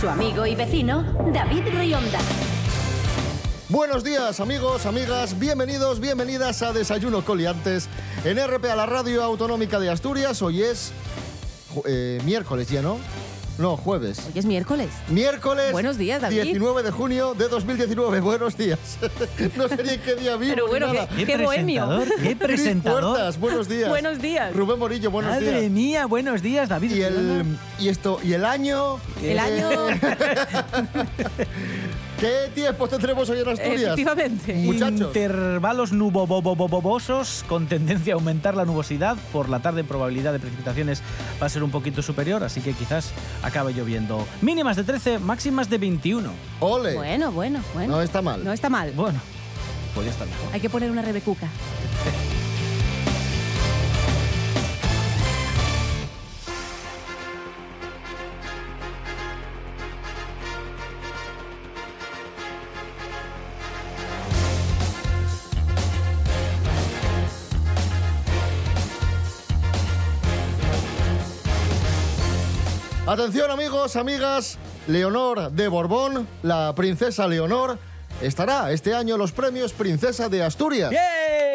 Su amigo y vecino, David Rionda. Buenos días amigos, amigas, bienvenidos, bienvenidas a Desayuno Coliantes en RP a la Radio Autonómica de Asturias. Hoy es eh, miércoles ya, ¿no? No, jueves. Hoy es miércoles. Miércoles Buenos días, David. 19 de junio de 2019. Buenos días. no sé ni en qué día vivo Pero bueno, nada. ¿qué, qué bohemio. presentador, ¿Qué presentador? Puertas, buenos días. Buenos días. Rubén Morillo, buenos Madre días. mía, buenos días, David. Y el y esto y el año El eh, año, ¿Qué tiempo tendremos hoy en Asturias? efectivamente. Muchachos. Intervalos nubobobobobosos con tendencia a aumentar la nubosidad. Por la tarde probabilidad de precipitaciones va a ser un poquito superior, así que quizás acabe lloviendo. Mínimas de 13, máximas de 21. Ole. Bueno, bueno, bueno. No está mal. No está mal. Bueno, pues ya está mejor. Hay que poner una rebecuca. Atención amigos, amigas, Leonor de Borbón, la princesa Leonor, estará este año en los premios Princesa de Asturias.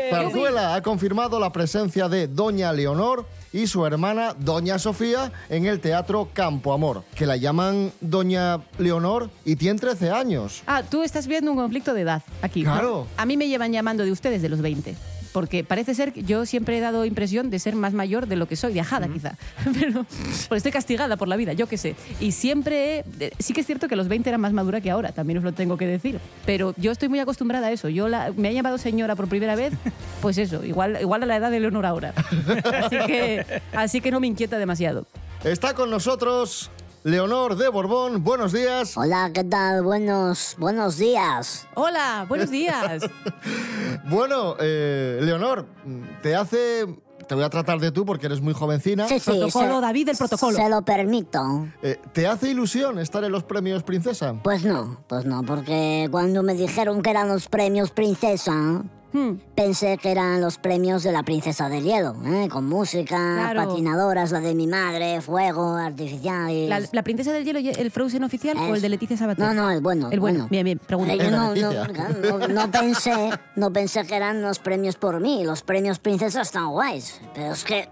Zarzuela ha confirmado la presencia de Doña Leonor y su hermana Doña Sofía en el Teatro Campo Amor, que la llaman Doña Leonor y tiene 13 años. Ah, tú estás viendo un conflicto de edad aquí. ¿no? Claro. A mí me llevan llamando de ustedes de los 20. Porque parece ser que yo siempre he dado impresión de ser más mayor de lo que soy, viajada quizá. Pero porque estoy castigada por la vida, yo qué sé. Y siempre, he- de- sí que es cierto que los 20 era más madura que ahora, también os lo tengo que decir. Pero yo estoy muy acostumbrada a eso. Yo la- me ha llamado señora por primera vez, pues eso, igual, igual a la edad de Leonor ahora. Así que, así que no me inquieta demasiado. Está con nosotros Leonor de Borbón. Buenos días. Hola, ¿qué tal? Buenos, buenos días. Hola, buenos días. Bueno, eh, Leonor, te hace... Te voy a tratar de tú porque eres muy jovencina. Sí, sí, Protocolo, se- David, el protocolo. Se lo permito. Eh, ¿Te hace ilusión estar en los premios Princesa? Pues no, pues no, porque cuando me dijeron que eran los premios princesa, Hmm. pensé que eran los premios de la princesa del hielo, ¿eh? con música, Claro. patinadoras, la de mi madre, fuego, artificiales. ¿La, la princesa del hielo, el Frozen oficial o el de Leticia Sabater? No, no, el bueno. El bueno, bien, bien, pregunta. Eh, yo no, no, no- no pensé, no pensé que eran los premios por mí. Los premios princesa están guays. Pero es que,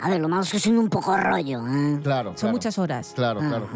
a ver, lo malo es que son un poco rollo. ¿eh? Claro. Son claro. muchas horas. Claro, claro.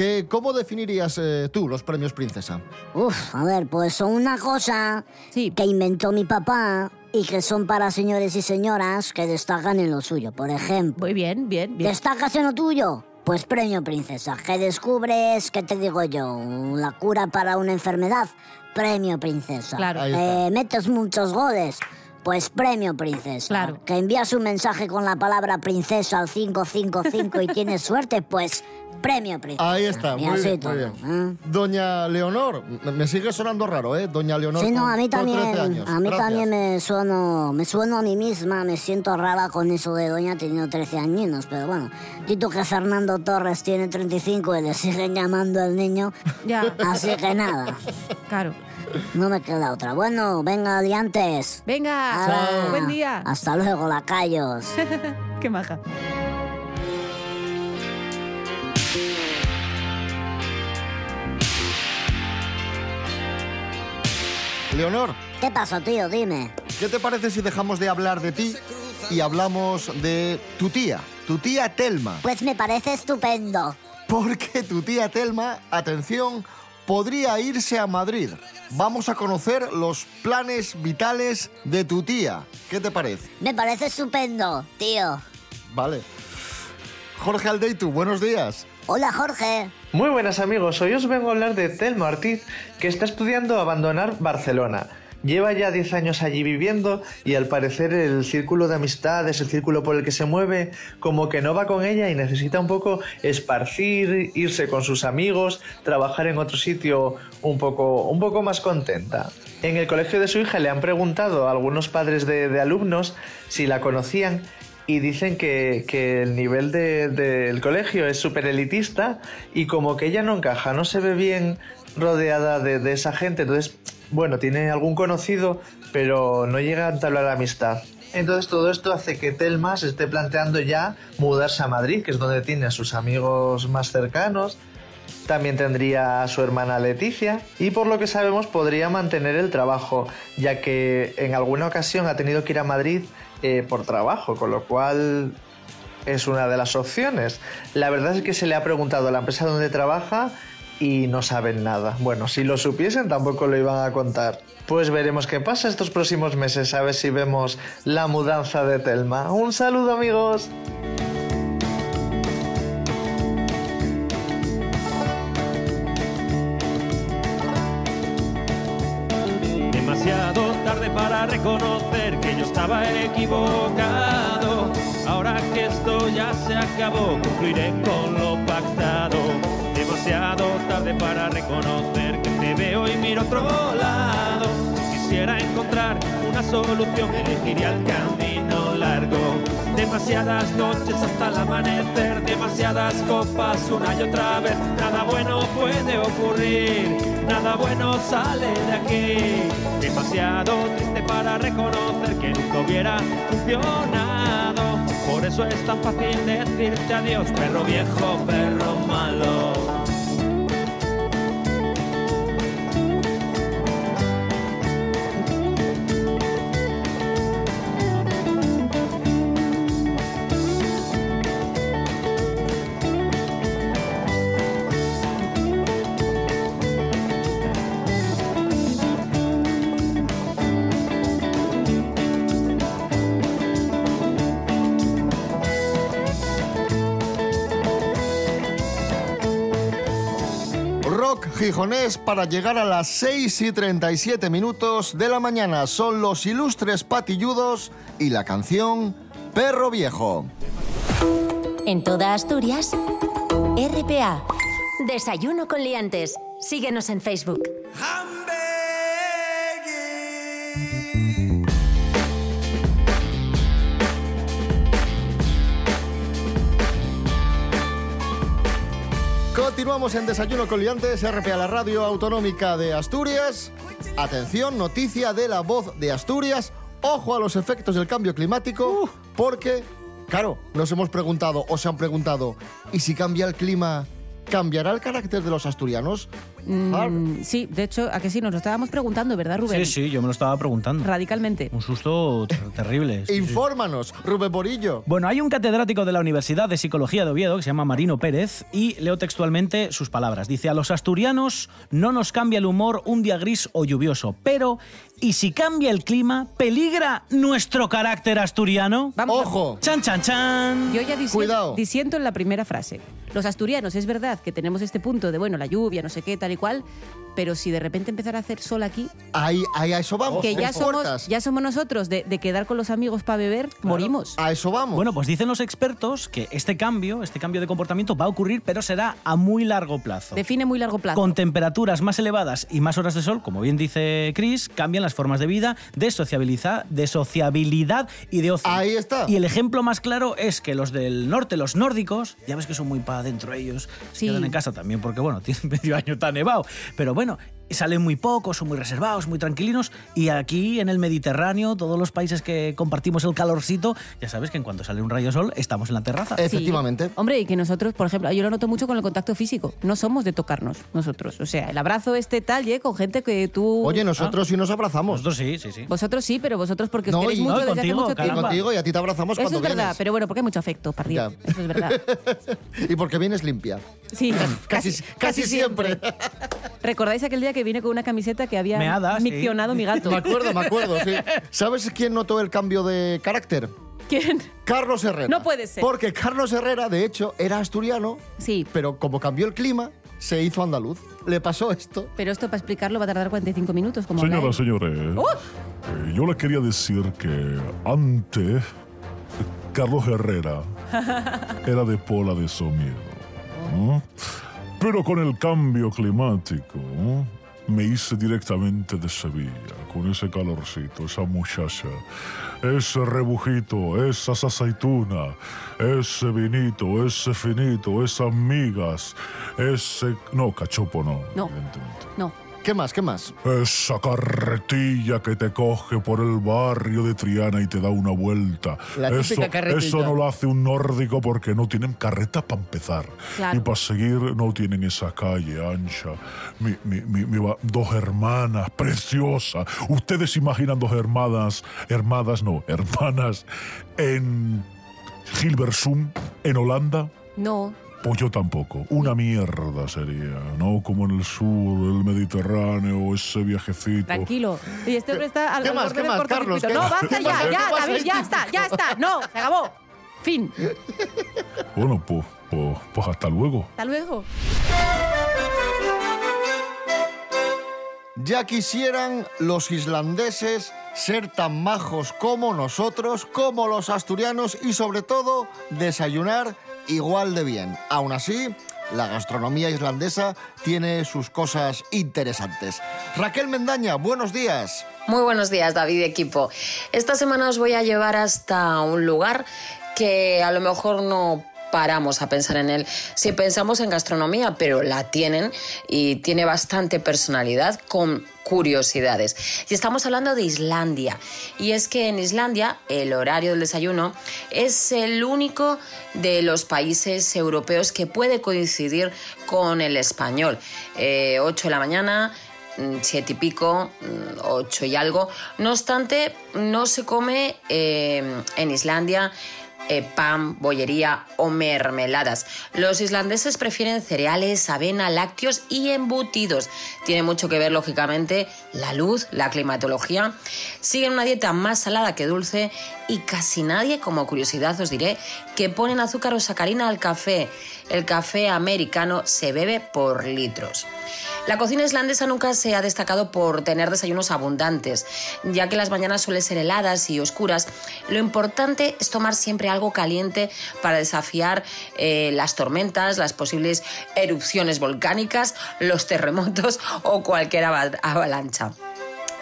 ¿Qué, ¿Cómo definirías eh, tú los premios Princesa? Uf, a ver, pues son una cosa Sí. que inventó mi papá y que son para señores y señoras que destacan en lo suyo. Por ejemplo, Muy bien, bien, bien. ¿destacas en lo tuyo? Pues premio princesa. ¿Qué descubres? ¿Qué te digo yo? ¿La cura para una enfermedad? Premio princesa. Claro. Ahí está. Eh, ¿Metes muchos goles? Pues premio princesa. Claro. ¿Que envías un mensaje con la palabra princesa al 555 y tienes suerte? Pues premio princesa. Ahí está, muy bien, todo, muy bien. ¿eh? Doña Leonor, me- sigue sonando raro, ¿eh? Doña Leonor. Sí, no, a mí con 13 también, a mí Gracias. también me sueno, me sueno a mí misma, me siento rara con eso de doña teniendo 13 añinos, pero bueno, quito que Fernando Torres tiene 35 y le siguen llamando el niño, Ya, así que nada, claro. no me queda otra. Bueno, venga, adiantes. Venga, Hala. buen día. Hasta luego, lacayos. Qué maja. Leonor, ¿Qué pasó, tío? Dime. ¿qué te parece si dejamos de hablar de ti y hablamos de tu tía, tu tía Telma? Pues me parece estupendo. Porque tu tía Telma, atención, podría irse a Madrid. Vamos a conocer los planes vitales de tu tía. ¿Qué te parece? Me parece estupendo, tío. Vale. Jorge Aldeitu, buenos días. Hola, Jorge. Muy buenas amigos, hoy os vengo a hablar de Telma Ortiz, que está estudiando abandonar Barcelona. Lleva ya 10 años allí viviendo y al parecer el círculo de amistades, el círculo por el que se mueve, como que no va con ella y necesita un poco esparcir, irse con sus amigos, trabajar en otro sitio un poco, un poco más contenta. En el colegio de su hija le han preguntado a algunos padres de, de alumnos si la conocían y dicen que, que el nivel de- del colegio es súper elitista y como que ella no encaja, no se ve bien rodeada de, de esa gente, entonces, bueno, tiene algún conocido, pero no llega a entablar amistad. Entonces todo esto hace que Telma se esté planteando ya mudarse a Madrid, que es donde tiene a sus amigos más cercanos, también tendría a su hermana Leticia. Y por lo que sabemos podría mantener el trabajo, ya que en alguna ocasión ha tenido que ir a Madrid eh, por trabajo, con lo cual es una de las opciones. La verdad es que se le ha preguntado a la empresa donde trabaja y no saben nada. Bueno, si lo supiesen tampoco lo iban a contar. Pues veremos qué pasa estos próximos meses, a ver si vemos la mudanza de Telma. Un saludo amigos. Ahora que esto ya se acabó, concluiré con lo pactado. Demasiado tarde para reconocer que te veo y miro otro lado. Si quisiera encontrar una solución, elegiría el camino. Demasiadas noches hasta el amanecer, demasiadas copas una y otra vez. Nada bueno puede ocurrir, nada bueno sale de aquí. Demasiado triste para reconocer que nunca hubiera funcionado. Por eso es tan fácil decirte adiós, perro viejo, perro malo. Gijonés para llegar a las 6 y 37 minutos de la mañana. Son los ilustres patilludos y la canción Perro Viejo. En toda Asturias, RPA. Desayuno con liantes. Síguenos en Facebook. Continuamos en Desayuno con Liantes, RPA, la radio autonómica de Asturias. Atención, noticia de la voz de Asturias. Ojo a los efectos del cambio climático, porque, claro, nos hemos preguntado, o se han preguntado, ¿y si cambia el clima, cambiará el carácter de los asturianos? Mm, sí, de hecho, a que sí, nos lo estábamos preguntando, ¿verdad, Rubén? Sí, sí, yo me lo estaba preguntando. Radicalmente. Un susto ter- terrible. sí. Infórmanos, Rubén Borillo. Bueno, hay un catedrático de la Universidad de Psicología de Oviedo que se llama Marino Pérez y leo textualmente sus palabras. Dice, a los asturianos no nos cambia el humor un día gris o lluvioso, pero ¿y si cambia el clima, peligra nuestro carácter asturiano? Vamos a- Ojo. Chan, chan, chan. Yo ya disi- Cuidado. disiento en la primera frase. Los asturianos, es verdad que tenemos este punto de, bueno, la lluvia, no sé qué, tal y cual, pero si de repente empezara a hacer sol aquí, Ahí, ahí a eso vamos. que ya somos, ya somos nosotros de, de quedar con los amigos para beber, morimos. A eso vamos. Bueno, pues dicen los expertos que este cambio, este cambio de comportamiento va a ocurrir, pero será a muy largo plazo. Define muy largo plazo. Con temperaturas más elevadas y más horas de sol, como bien dice Chris, cambian las formas de vida, de sociabilidad, de sociabilidad y de ocio. Ahí está. Y el ejemplo más claro es que los del norte, los nórdicos, ya ves que son muy para adentro ellos, se quedan en casa también porque, bueno, tienen medio año tan nevado. Pero bueno, salen muy pocos, son muy reservados, muy tranquilinos. Y aquí en el Mediterráneo, todos los países que compartimos el calorcito, ya sabes que en cuanto sale un rayo de sol, estamos en la terraza. Sí. Efectivamente. Hombre, y que nosotros, por ejemplo, yo lo noto mucho con el contacto físico. No somos de tocarnos nosotros. O sea, el abrazo este tal, ¿eh? con gente que tú... Oye, nosotros sí nos abrazamos. Nosotros sí, sí, sí. Vosotros sí, pero vosotros porque os No, queréis y- mucho no, y desde hace contigo, mucho Y tiempo. caramba. contigo y a ti te abrazamos Eso cuando es verdad, vienes. pero bueno, porque hay mucho afecto, arriba. Eso es verdad. y porque vienes limpia. Sí, Casi, casi siempre. ¿Recordáis aquel día que vine con una camiseta que había Meada, sí. miccionado mi gato? Me acuerdo, me acuerdo, sí. ¿Sabes quién notó el cambio de carácter? ¿Quién? Carlos Herrera. No puede ser. Porque Carlos Herrera, de hecho, era asturiano, Sí. pero como cambió el clima, se hizo andaluz. Le pasó esto. Pero esto para explicarlo va a tardar 45 minutos. Como habla él. señores, ¡Oh! eh, yo le quería decir que antes Carlos Herrera era de Pola de Somiedo. ¿no? Pero con el cambio climático ¿no? Me hice directamente de Sevilla, con ese calorcito, esa muchacha, ese rebujito, esas aceitunas, ese vinito, ese finito, esas migas, ese... No, cachopo no, No. evidentemente. No. ¿Qué más? ¿Qué más? Esa carretilla que te coge por el barrio de Triana y te da una vuelta. La eso, carretilla. eso no lo hace un nórdico porque no tienen carreta para empezar. Claro. Y para seguir no tienen esa calle ancha. Mi, mi- mi- dos hermanas preciosas. Ustedes imaginan dos hermanas, hermanas no, hermanas en Hilversum, en Holanda. No. Pues yo tampoco. Una mierda sería, ¿no? Como en el sur, el Mediterráneo, ese viajecito. Tranquilo. Y este hombre está al ¿Qué al más? borde ¿Qué del más? No, ¿Qué- basta ya, ya, David, ya está, ya está. No, se acabó. Fin. Bueno, pues, pues, pues hasta luego. Hasta luego. Ya quisieran los islandeses ser tan majos como nosotros, como los asturianos y sobre todo desayunar igual de bien. Aún así, la gastronomía islandesa tiene sus cosas interesantes. Raquel Mendaña, buenos días. Muy buenos días, David equipo. Esta semana os voy a llevar hasta un lugar que a lo mejor no paramos a pensar en él si pensamos en gastronomía, pero la tienen y tiene bastante personalidad con curiosidades. Y estamos hablando de Islandia. Y es que en Islandia el horario del desayuno es el único de los países europeos que puede coincidir con el español. Eh, 8 de la mañana, mm, siete y pico, mm, ocho y algo. No obstante, no se come eh, en Islandia eh, pan, bollería o mermeladas. Los islandeses prefieren cereales, avena, lácteos y embutidos. Tiene mucho que ver, lógicamente, la luz, la climatología. Siguen una dieta más salada que dulce y casi nadie, como curiosidad os diré, que ponen azúcar o sacarina al café. El café americano se bebe por litros. La cocina islandesa nunca se ha destacado por tener desayunos abundantes, ya que las mañanas suelen ser heladas y oscuras. Lo importante es tomar siempre algo caliente para desafiar eh, las tormentas, las posibles erupciones volcánicas, los terremotos o cualquier ava- avalancha.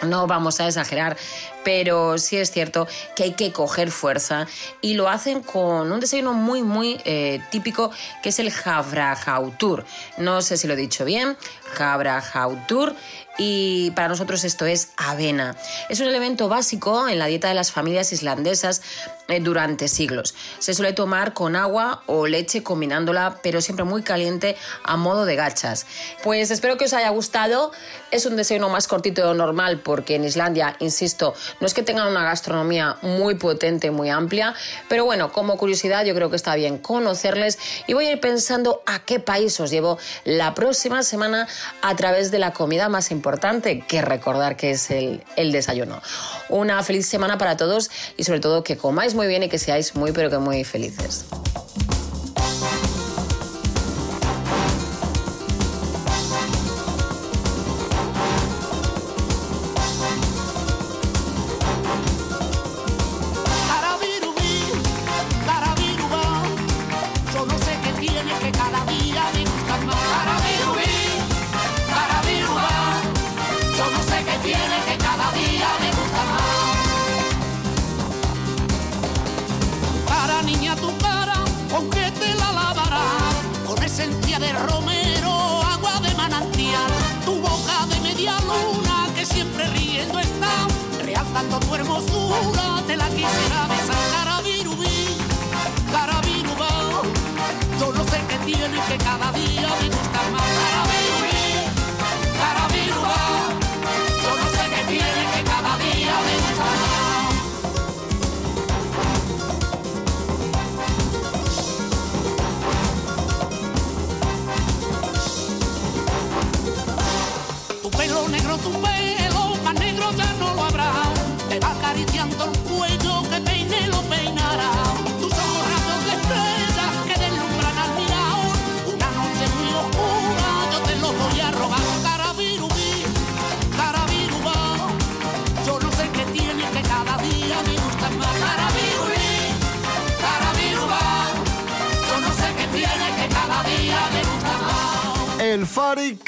No vamos a exagerar, pero sí es cierto que hay que coger fuerza y lo hacen con un desayuno muy, muy eh, típico que es el Havrajautur. No sé si lo he dicho bien, Havrajautur. Y para nosotros esto es avena. Es un elemento básico en la dieta de las familias islandesas eh, durante siglos. Se suele tomar con agua o leche combinándola, pero siempre muy caliente a modo de gachas. Pues espero que os haya gustado. Es un desayuno más cortito de lo normal porque en Islandia, insisto, no es que tengan una gastronomía muy potente, muy amplia, pero bueno, como curiosidad yo creo que está bien conocerles y voy a ir pensando a qué país os llevo la próxima semana a través de la comida más importante que recordar que es el, el desayuno. Una feliz semana para todos y sobre todo que comáis muy bien y que seáis muy pero que muy felices. Realzando tu hermosura, te la quisiera besar. Carabirubí, carabirubá, yo no sé qué tiene que cada día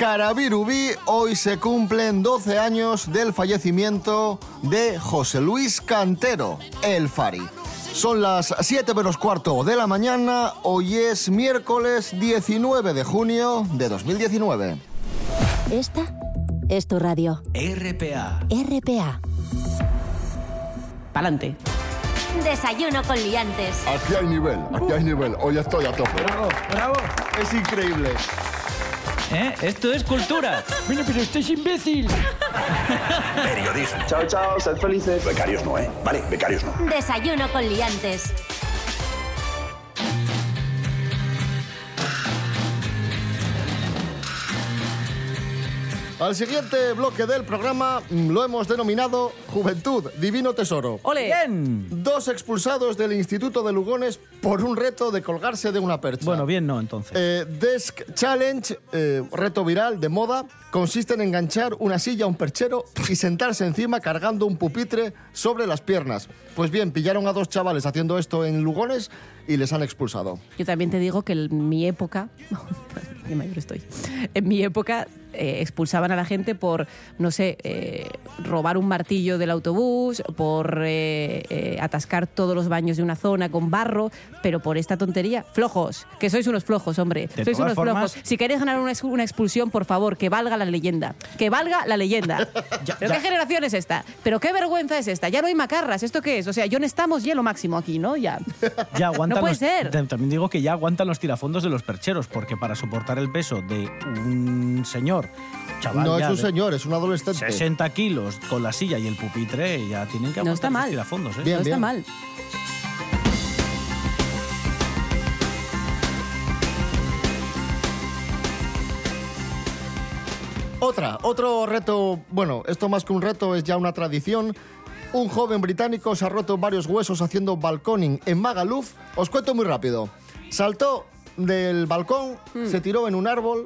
Carabirubí hoy se cumplen 12 años del fallecimiento de José Luis Cantero, el Fari. Son las 7 menos cuarto de la mañana, hoy es miércoles 19 de junio de 2019. Esta es tu radio. RPA. RPA. Pa'lante. Desayuno con liantes. Aquí hay nivel, aquí hay nivel. Hoy estoy a tope. Bravo, bravo. Es increíble. ¿Eh? Esto es cultura. Bueno, pero usted es imbécil. Periodismo. Chao, chao, sed felices. Becarios no, ¿eh? Vale, becarios no. Desayuno con liantes. Al siguiente bloque del programa mm, lo hemos denominado Juventud, Divino Tesoro. ¡Ole! Bien. Dos expulsados del Instituto de Lugones por un reto de colgarse de una percha. Bueno, bien no, entonces. Eh, Desk Challenge, eh, reto viral de moda, consiste en enganchar una silla a un perchero y sentarse encima cargando un pupitre sobre las piernas. Pues bien, pillaron a dos chavales haciendo esto en Lugones y les han expulsado. Yo también te digo que en mi época, qué mayor estoy, en mi época eh, expulsaban a la gente por, no sé, eh, robar un martillo del autobús, por eh, atascar todos los baños de una zona con barro, pero por esta tontería, flojos, que sois unos flojos, hombre, De sois unos formas- flojos. Si queréis ganar una, una expulsión, por favor, que valga la leyenda, que valga la leyenda. Ya- ¿Pero ya. qué generación es esta? ¿Pero qué vergüenza es esta? Ya no hay macarras, ¿esto qué es? O sea, yo no estamos ya lo máximo aquí, ¿no? Ya. Ya aguantan No puede los- ser. ta- También digo que ya aguantan los tirafondos de los percheros, porque para soportar el peso de un señor, chaval, no es un de señor, es un adolescente. 60 kilos con la silla y el pupitre, ya tienen que No está mal. tirafondos. ¿eh? Bien, no está mal. Otra, otro reto, bueno, esto más que un reto es ya una tradición. Un joven británico se ha roto varios huesos haciendo balconing en Magaluf. Os cuento muy rápido. Saltó del balcón, se tiró en un árbol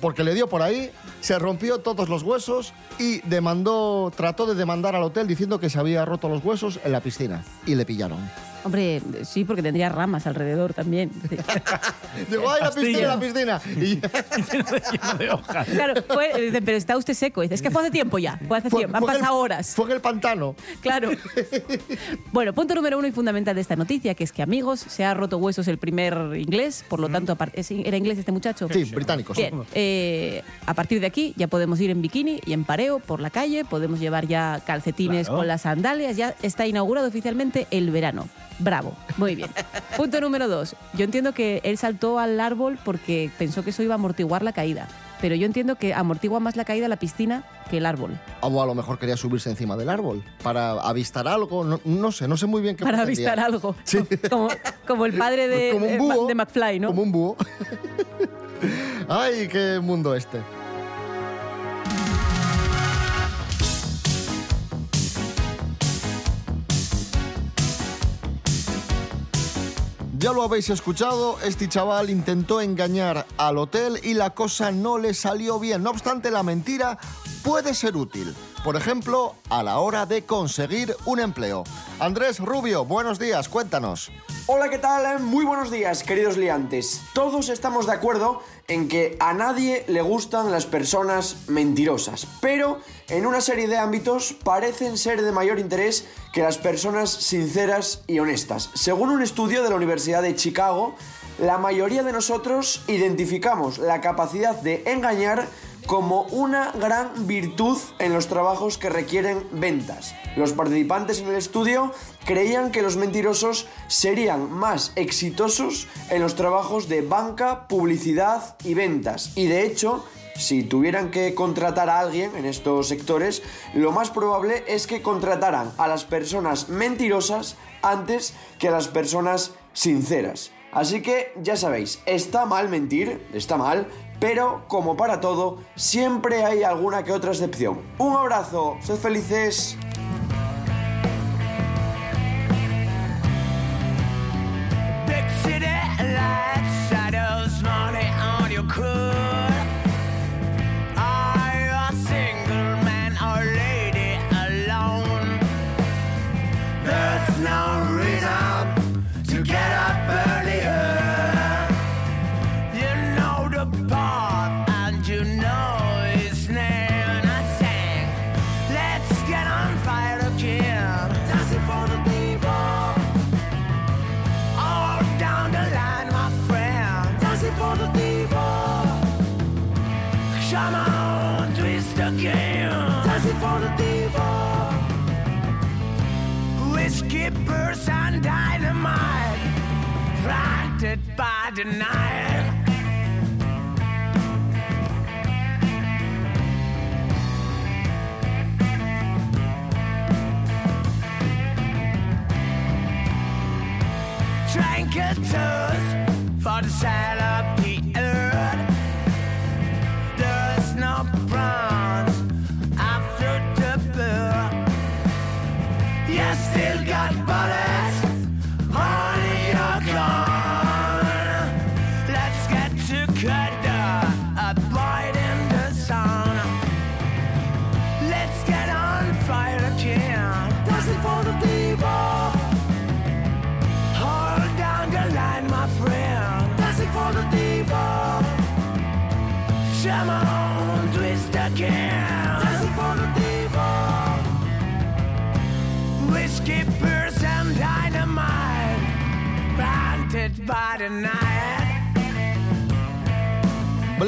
porque le dio por ahí, se rompió todos los huesos y demandó, trató de demandar al hotel diciendo que se había roto los huesos en la piscina y le pillaron. Hombre, sí, porque tendría ramas alrededor también. Digo, ¡ay, la piscina, la piscina! Y Lleno de hojas. Claro, fue- dicen, pero está usted seco. Dice, es que fue hace tiempo ya, fue hace fue- tiempo, han fue en el- pasado horas. Fue en el pantano. Claro. Bueno, punto número uno y fundamental de esta noticia, que es que, amigos, se ha roto huesos el primer inglés, por lo tanto, apar- ¿es- ¿era inglés este muchacho? Sí, británicos. Bien, eh, a partir de aquí ya podemos ir en bikini y en pareo por la calle, podemos llevar ya calcetines Claro. con las sandalias, ya está inaugurado oficialmente el verano. Bravo, muy bien. Punto número dos. Yo entiendo que él saltó al árbol porque pensó que eso iba a amortiguar la caída. Pero yo entiendo que amortigua más la caída la piscina que el árbol. O a lo mejor quería subirse encima del árbol para avistar algo. No, no sé, no sé muy bien qué Para pretendía. avistar algo. Sí. Como, como el padre de, Como un de- búho. de McFly, ¿no? Como un búho. Ay, qué mundo este. Ya lo habéis escuchado, este chaval intentó engañar al hotel y la cosa no le salió bien. No obstante, la mentira puede ser útil. Por ejemplo, a la hora de conseguir un empleo. Andrés Rubio, buenos días, cuéntanos. Hola, ¿qué tal? Muy buenos días, queridos liantes. Todos estamos de acuerdo en que a nadie le gustan las personas mentirosas, pero en una serie de ámbitos parecen ser de mayor interés que las personas sinceras y honestas. Según un estudio de la Universidad de Chicago, la mayoría de nosotros identificamos la capacidad de engañar como una gran virtud en los trabajos que requieren ventas. Los participantes en el estudio creían que los mentirosos serían más exitosos en los trabajos de banca, publicidad y ventas. Y de hecho, si tuvieran que contratar a alguien en estos sectores, lo más probable es que contrataran a las personas mentirosas antes que a las personas sinceras. Así que ya sabéis, está mal mentir, está mal, pero como para todo, siempre hay alguna que otra excepción. Un abrazo, sed felices. Drink a toast for the sale of the earth.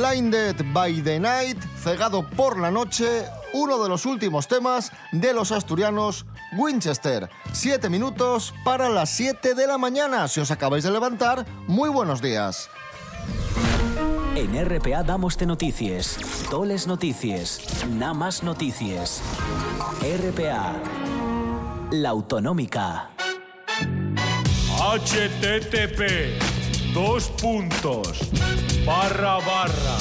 Blinded by the Night, cegado por la noche, uno de los últimos temas de los asturianos Winchester. Siete minutos para las 7 de la mañana. Si os acabáis de levantar, muy buenos días. En RPA damos de noticias, toles noticias, nada más noticias. RPA, la autonómica. http dos puntos. Barra barra.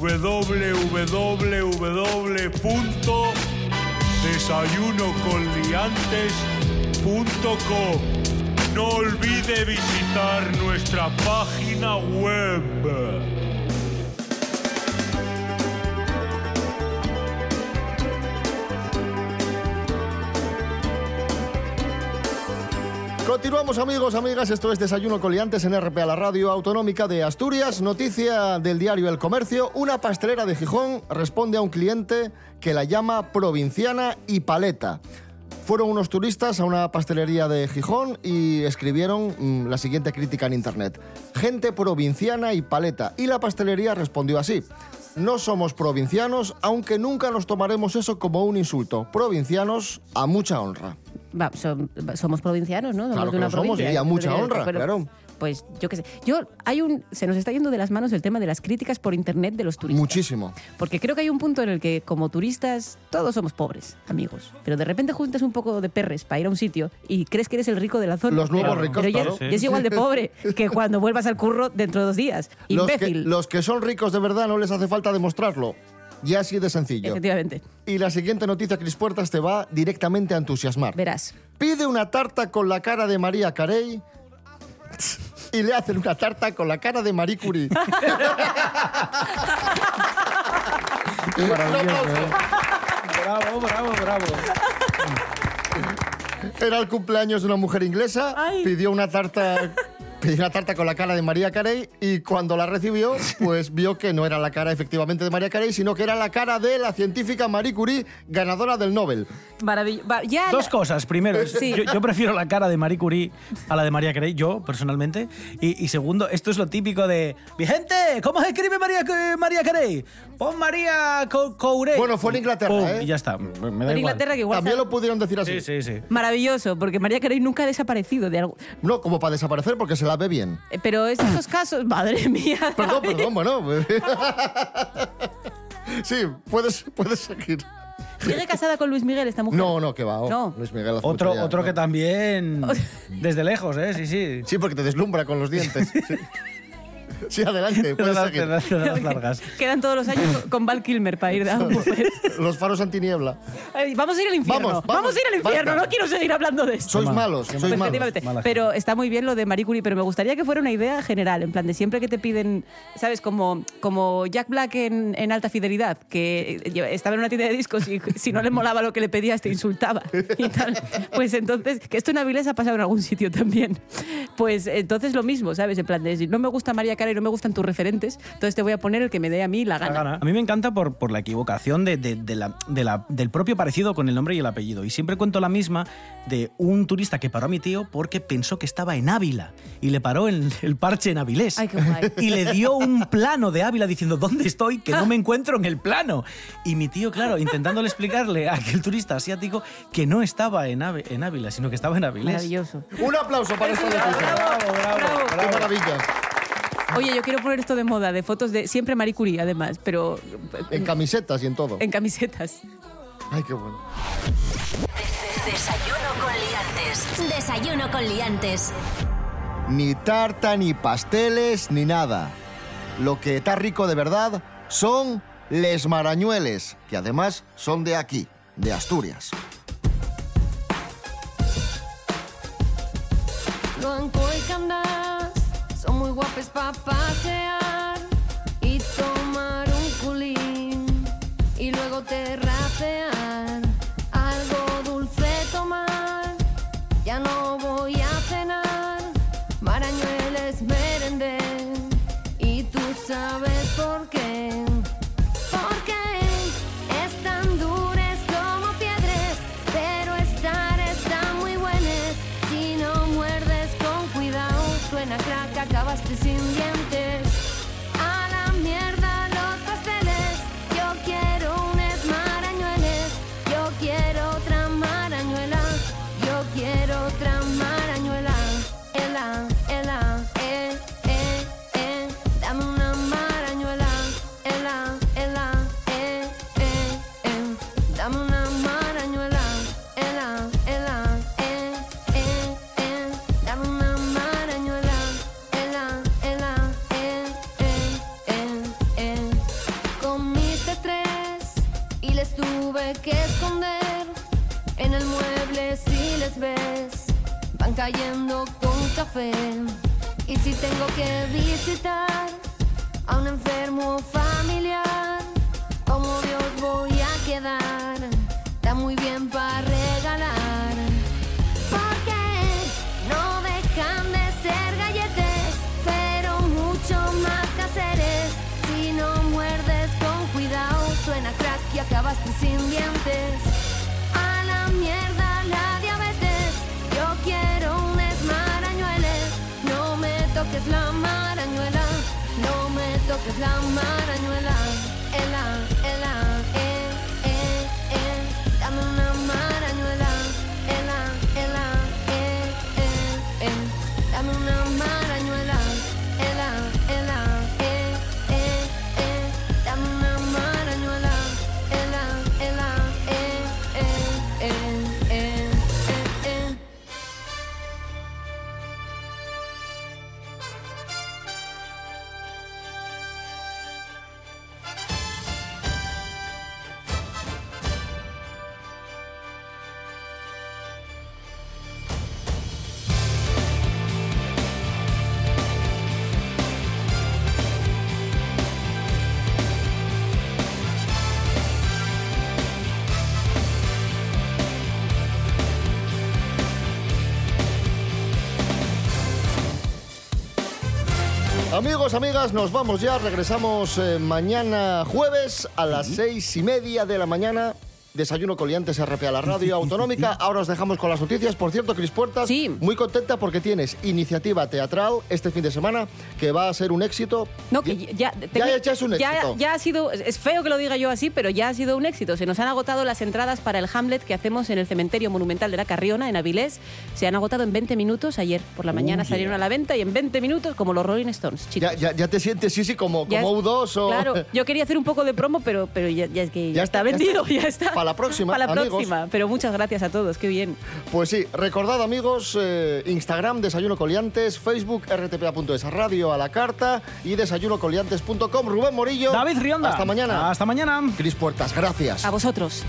www.desayunoconliantes.com No olvide visitar nuestra página web. Continuamos amigos, amigas, esto es Desayuno Coliantes en RPA, la radio autonómica de Asturias. Noticia del diario El Comercio, una pastelera de Gijón responde a un cliente que la llama provinciana y paleta. Fueron unos turistas a una pastelería de Gijón y escribieron mm, la siguiente crítica en internet. Gente provinciana y paleta. Y la pastelería respondió así. No somos provincianos, aunque nunca nos tomaremos eso como un insulto. Provincianos a mucha honra. Va, som- somos provincianos, ¿no? Somos Claro de que una lo somos, provincia. y a mucha Pero- honra, pero- claro. Pues yo qué sé. Yo, hay un, se nos está yendo de las manos el tema de las críticas por internet de los turistas. Muchísimo. Porque creo que hay un punto en el que, como turistas, todos somos pobres, amigos. Pero de repente juntas un poco de perres para ir a un sitio y crees que eres el rico de la zona. Los nuevos Pero- ricos, Pero claro. ya es igual de pobre que cuando vuelvas al curro dentro de dos días. Los que, Imbécil. los que son ricos de verdad no les hace falta demostrarlo. Ya así de sencillo. Efectivamente. Y la siguiente noticia, Cris Puertas, te va directamente a entusiasmar. Verás. Pide una tarta con la cara de María Carey y le hacen una tarta con la cara de Marie Curie. ¿eh? Bravo, bravo, bravo. Era el cumpleaños de una mujer inglesa, pidió una tarta pidió una tarta con la cara de María Carey y cuando la recibió, pues vio que no era la cara efectivamente de María Carey, sino que era la cara de la científica Marie Curie, ganadora del Nobel. Maravilloso. Dos cosas. Primero, Sí. yo, yo prefiero la cara de Marie Curie a la de María Carey, yo personalmente. Y, y segundo, esto es lo típico de. Mi gente, ¿cómo se escribe María, María Carey? Pon María Co- Courey. Bueno, fue en Inglaterra, Pum, ¿eh? Y ya está. Me da en igual. Inglaterra que igual También lo pudieron decir así. Sí, sí, sí. Maravilloso, porque María Carey nunca ha desaparecido de algo. No, como para desaparecer porque se la ve bien. Eh, Pero es estos casos, madre mía. Perdón, perdón, bueno. sí, puedes, puedes seguir. ¿Sigue casada con Luis Miguel esta mujer? No, no, que va. oh, No. Luis Miguel hace Otro, mucho ya, otro ¿no? que también. Desde lejos, ¿eh? Sí, sí. Sí, porque te deslumbra con los dientes. Sí, Sí, adelante, puedes Te seguir. das las largas. Quedan todos los años con- Val Kilmer para ir a un buffet. Los faros antiniebla. Ay, Vamos a ir al infierno. Vamos, vamos, a ir al infierno. basta. No quiero seguir hablando de esto. Sois malos, sois malos. Pero está muy bien lo de Marie Curie, pero me gustaría que fuera una idea general, en plan de siempre que te piden, ¿sabes? Como, como Jack Black en, en Alta Fidelidad, que eh, estaba en una tienda de discos y si no le molaba lo que le pedías te insultaba y tal. Pues entonces, que esto en Avilés ha pasado en algún sitio también. Pues entonces lo mismo, ¿sabes? En plan de, si no me gusta María Carey, y no me gustan tus referentes, entonces te voy a poner el que me dé a mí la gana. A mí me encanta por, por la equivocación de, de- de la- de la- del propio parecido con el nombre y el apellido. Y siempre cuento la misma de un turista que paró a mi tío porque pensó que estaba en Ávila y le paró el, el parche en Avilés. Ay, qué guay. Y le dio un plano de Ávila diciendo, ¿dónde estoy? Que no me encuentro en el plano. Y mi tío, claro, intentándole explicarle a aquel turista asiático que no estaba en, Ave- en Ávila, sino que estaba en Avilés. Maravilloso. Un aplauso para esta noticia. ¡Qué maravilla! Oye, yo quiero poner esto de moda, de fotos de siempre Marie Curie, además, pero En camisetas y en todo. en camisetas. Ay, qué bueno. Desayuno con liantes. Desayuno con liantes. Ni tarta, ni pasteles, ni nada. Lo que está rico de verdad son les marañueles, que además son de aquí, de Asturias. Muy guapes enfermo familiar. Como Dios voy a quedar. Está muy bien para regalar. Porque no dejan de ser galletes pero mucho más caseres. Si no muerdes con cuidado suena crack y acabaste sin dientes toques la marañuela. Amigos, amigas, nos vamos ya. Regresamos eh, mañana jueves a las seis y media de la mañana. Desayuno coliantes RP a la radio autonómica. Ahora os dejamos con las noticias. Por cierto, Cris Puertas, muy contenta porque tienes iniciativa teatral este fin de semana que va a ser un éxito. No, que ya, ya, ya es un éxito. ya ha sido, es feo que lo diga yo así, pero ya ha sido un éxito. Se nos han agotado las entradas para el Hamlet que hacemos en el Cementerio Monumental de la Carriona, en Avilés. Se han agotado en 20 minutos. Ayer por la mañana yeah. salieron a la venta y en 20 minutos, como los Rolling Stones, chicos. Ya, ya, ya te sientes, sí, sí, como, como es- U2 o... Claro, yo quería hacer un poco de promo, pero, pero ya, ya es que ya, está, vendido, está. ya está. Para la próxima, Para la amigos. próxima. Pero muchas gracias a todos, qué bien. Pues sí, recordad amigos, eh, Instagram Desayuno Coliantes, Facebook rtpa.es, radio a la carta y desayunocoliantes.com. Rubén Morillo. David Rionda. Hasta mañana. Hasta mañana. Cris Puertas, gracias. A vosotros.